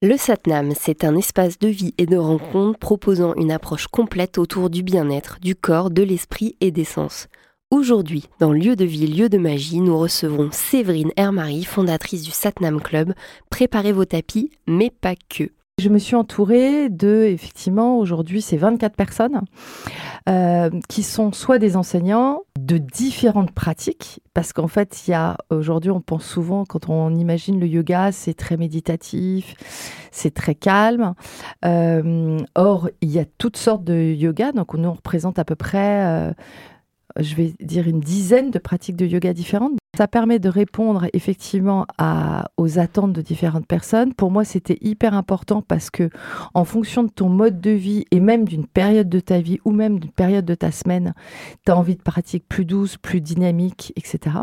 Le Satnam, c'est un espace de vie et de rencontre proposant une approche complète autour du bien-être, du corps, de l'esprit et des sens. Aujourd'hui, dans Lieu de vie, lieu de magie, nous recevons Séverine Hermary, fondatrice du Satnam Club. Préparez vos tapis, mais pas que. Je me suis entourée de, effectivement, aujourd'hui, c'est 24 personnes euh, qui sont soit des enseignants de différentes pratiques, parce qu'en fait, il y a aujourd'hui, on pense souvent, quand on imagine le yoga, c'est très méditatif, c'est très calme. Euh, or, il y a toutes sortes de yoga, donc on représente à peu près. Euh, je vais dire une dizaine de pratiques de yoga différentes. Ça permet de répondre effectivement aux attentes de différentes personnes. Pour moi, c'était hyper important parce que en fonction de ton mode de vie et même d'une période de ta vie ou même d'une période de ta semaine, tu as envie de pratiques plus douces, plus dynamiques, etc.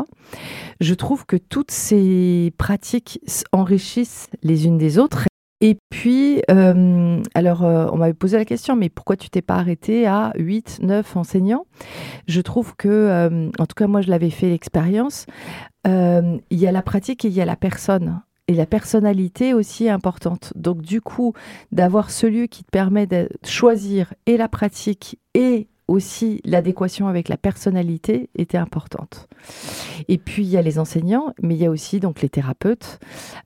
Je trouve que toutes ces pratiques enrichissent les unes des autres et puis, euh, alors, euh, on m'avait posé la question, mais pourquoi tu t'es pas arrêté à 8, 9 enseignants? Je trouve que, euh, en tout cas, moi, je l'avais fait l'expérience. il y a la pratique et il y a la personne. Et la personnalité aussi est importante. Donc, du coup, d'avoir ce lieu qui te permet de choisir et la pratique et aussi l'adéquation avec la personnalité était importante. Et puis il y a les enseignants, mais il y a aussi donc les thérapeutes.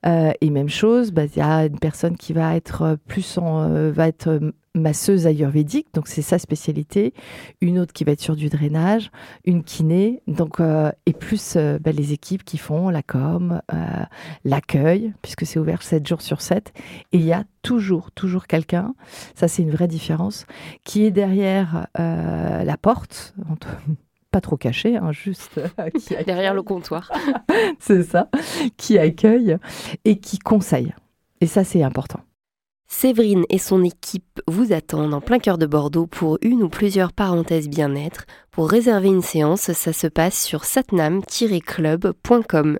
Euh, et même chose, bah, il y a une personne qui va être plus en, euh, va être masseuse ayurvédique, donc c'est sa spécialité, une autre qui va être sur du drainage, une kiné, donc euh, et plus euh, bah, les équipes qui font la com, euh, l'accueil, puisque c'est ouvert 7 jours sur 7, et il y a toujours, toujours quelqu'un, ça c'est une vraie différence, qui est derrière la porte, pas trop caché, hein, juste derrière le comptoir, c'est ça, qui accueille et qui conseille, et ça c'est important. Séverine et son équipe vous attendent en plein cœur de Bordeaux pour une ou plusieurs parenthèses bien-être. Pour réserver une séance, ça se passe sur satnam-club.com.